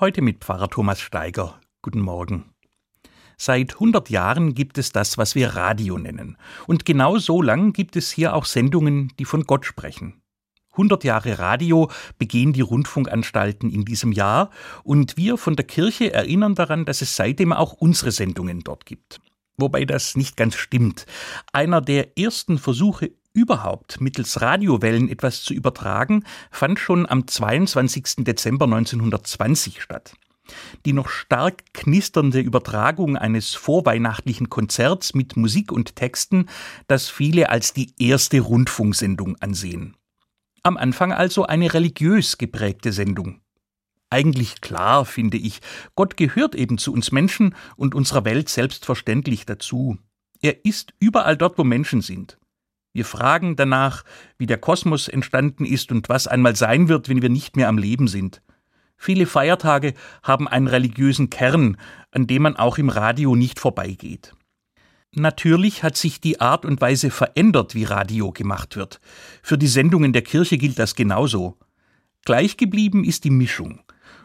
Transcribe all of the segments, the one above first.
Heute mit Pfarrer Thomas Steiger. Guten Morgen. Seit 100 Jahren gibt es das, was wir Radio nennen. Und genau so lang gibt es hier auch Sendungen, die von Gott sprechen. 100 Jahre Radio begehen die Rundfunkanstalten in diesem Jahr und wir von der Kirche erinnern daran, dass es seitdem auch unsere Sendungen dort gibt. Wobei das nicht ganz stimmt. Einer der ersten Versuche überhaupt mittels Radiowellen etwas zu übertragen, fand schon am 22. Dezember 1920 statt. Die noch stark knisternde Übertragung eines vorweihnachtlichen Konzerts mit Musik und Texten, das viele als die erste Rundfunksendung ansehen. Am Anfang also eine religiös geprägte Sendung. Eigentlich klar, finde ich, Gott gehört eben zu uns Menschen und unserer Welt selbstverständlich dazu. Er ist überall dort, wo Menschen sind. Wir fragen danach, wie der Kosmos entstanden ist und was einmal sein wird, wenn wir nicht mehr am Leben sind. Viele Feiertage haben einen religiösen Kern, an dem man auch im Radio nicht vorbeigeht. Natürlich hat sich die Art und Weise verändert, wie Radio gemacht wird. Für die Sendungen der Kirche gilt das genauso. Gleichgeblieben ist die Mischung.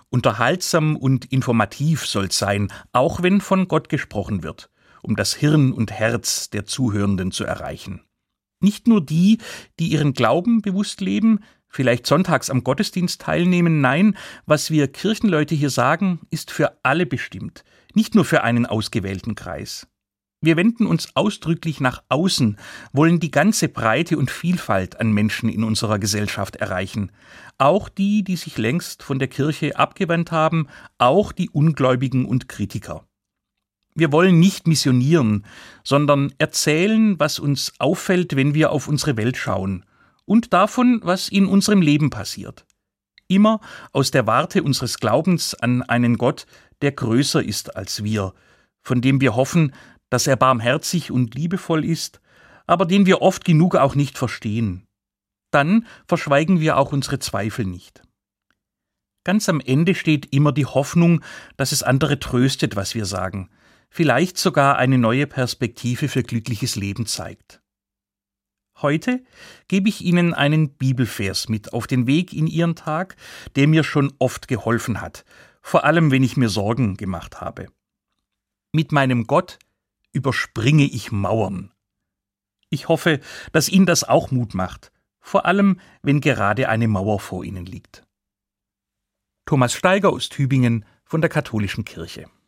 Unterhaltsam und informativ soll's sein, auch wenn von Gott gesprochen wird, um das Hirn und Herz der Zuhörenden zu erreichen. Nicht nur die, die ihren Glauben bewusst leben, vielleicht sonntags am Gottesdienst teilnehmen, nein, was wir Kirchenleute hier sagen, ist für alle bestimmt, nicht nur für einen ausgewählten Kreis. Wir wenden uns ausdrücklich nach außen, wollen die ganze Breite und Vielfalt an Menschen in unserer Gesellschaft erreichen. Auch die, die sich längst von der Kirche abgewandt haben, auch die Ungläubigen und Kritiker. Wir wollen nicht missionieren, sondern erzählen, was uns auffällt, wenn wir auf unsere Welt schauen und davon, was in unserem Leben passiert. Immer aus der Warte unseres Glaubens an einen Gott, der größer ist als wir, von dem wir hoffen, dass er barmherzig und liebevoll ist, aber den wir oft genug auch nicht verstehen. Dann verschweigen wir auch unsere Zweifel nicht. Ganz am Ende steht immer die Hoffnung, dass es andere tröstet, was wir sagen, vielleicht sogar eine neue Perspektive für glückliches Leben zeigt. Heute gebe ich Ihnen einen Bibelvers mit auf den Weg in Ihren Tag, der mir schon oft geholfen hat, vor allem wenn ich mir Sorgen gemacht habe. Mit meinem Gott überspringe ich Mauern. Ich hoffe, dass Ihnen das auch Mut macht, vor allem wenn gerade eine Mauer vor Ihnen liegt. Thomas Steiger aus Tübingen von der Katholischen Kirche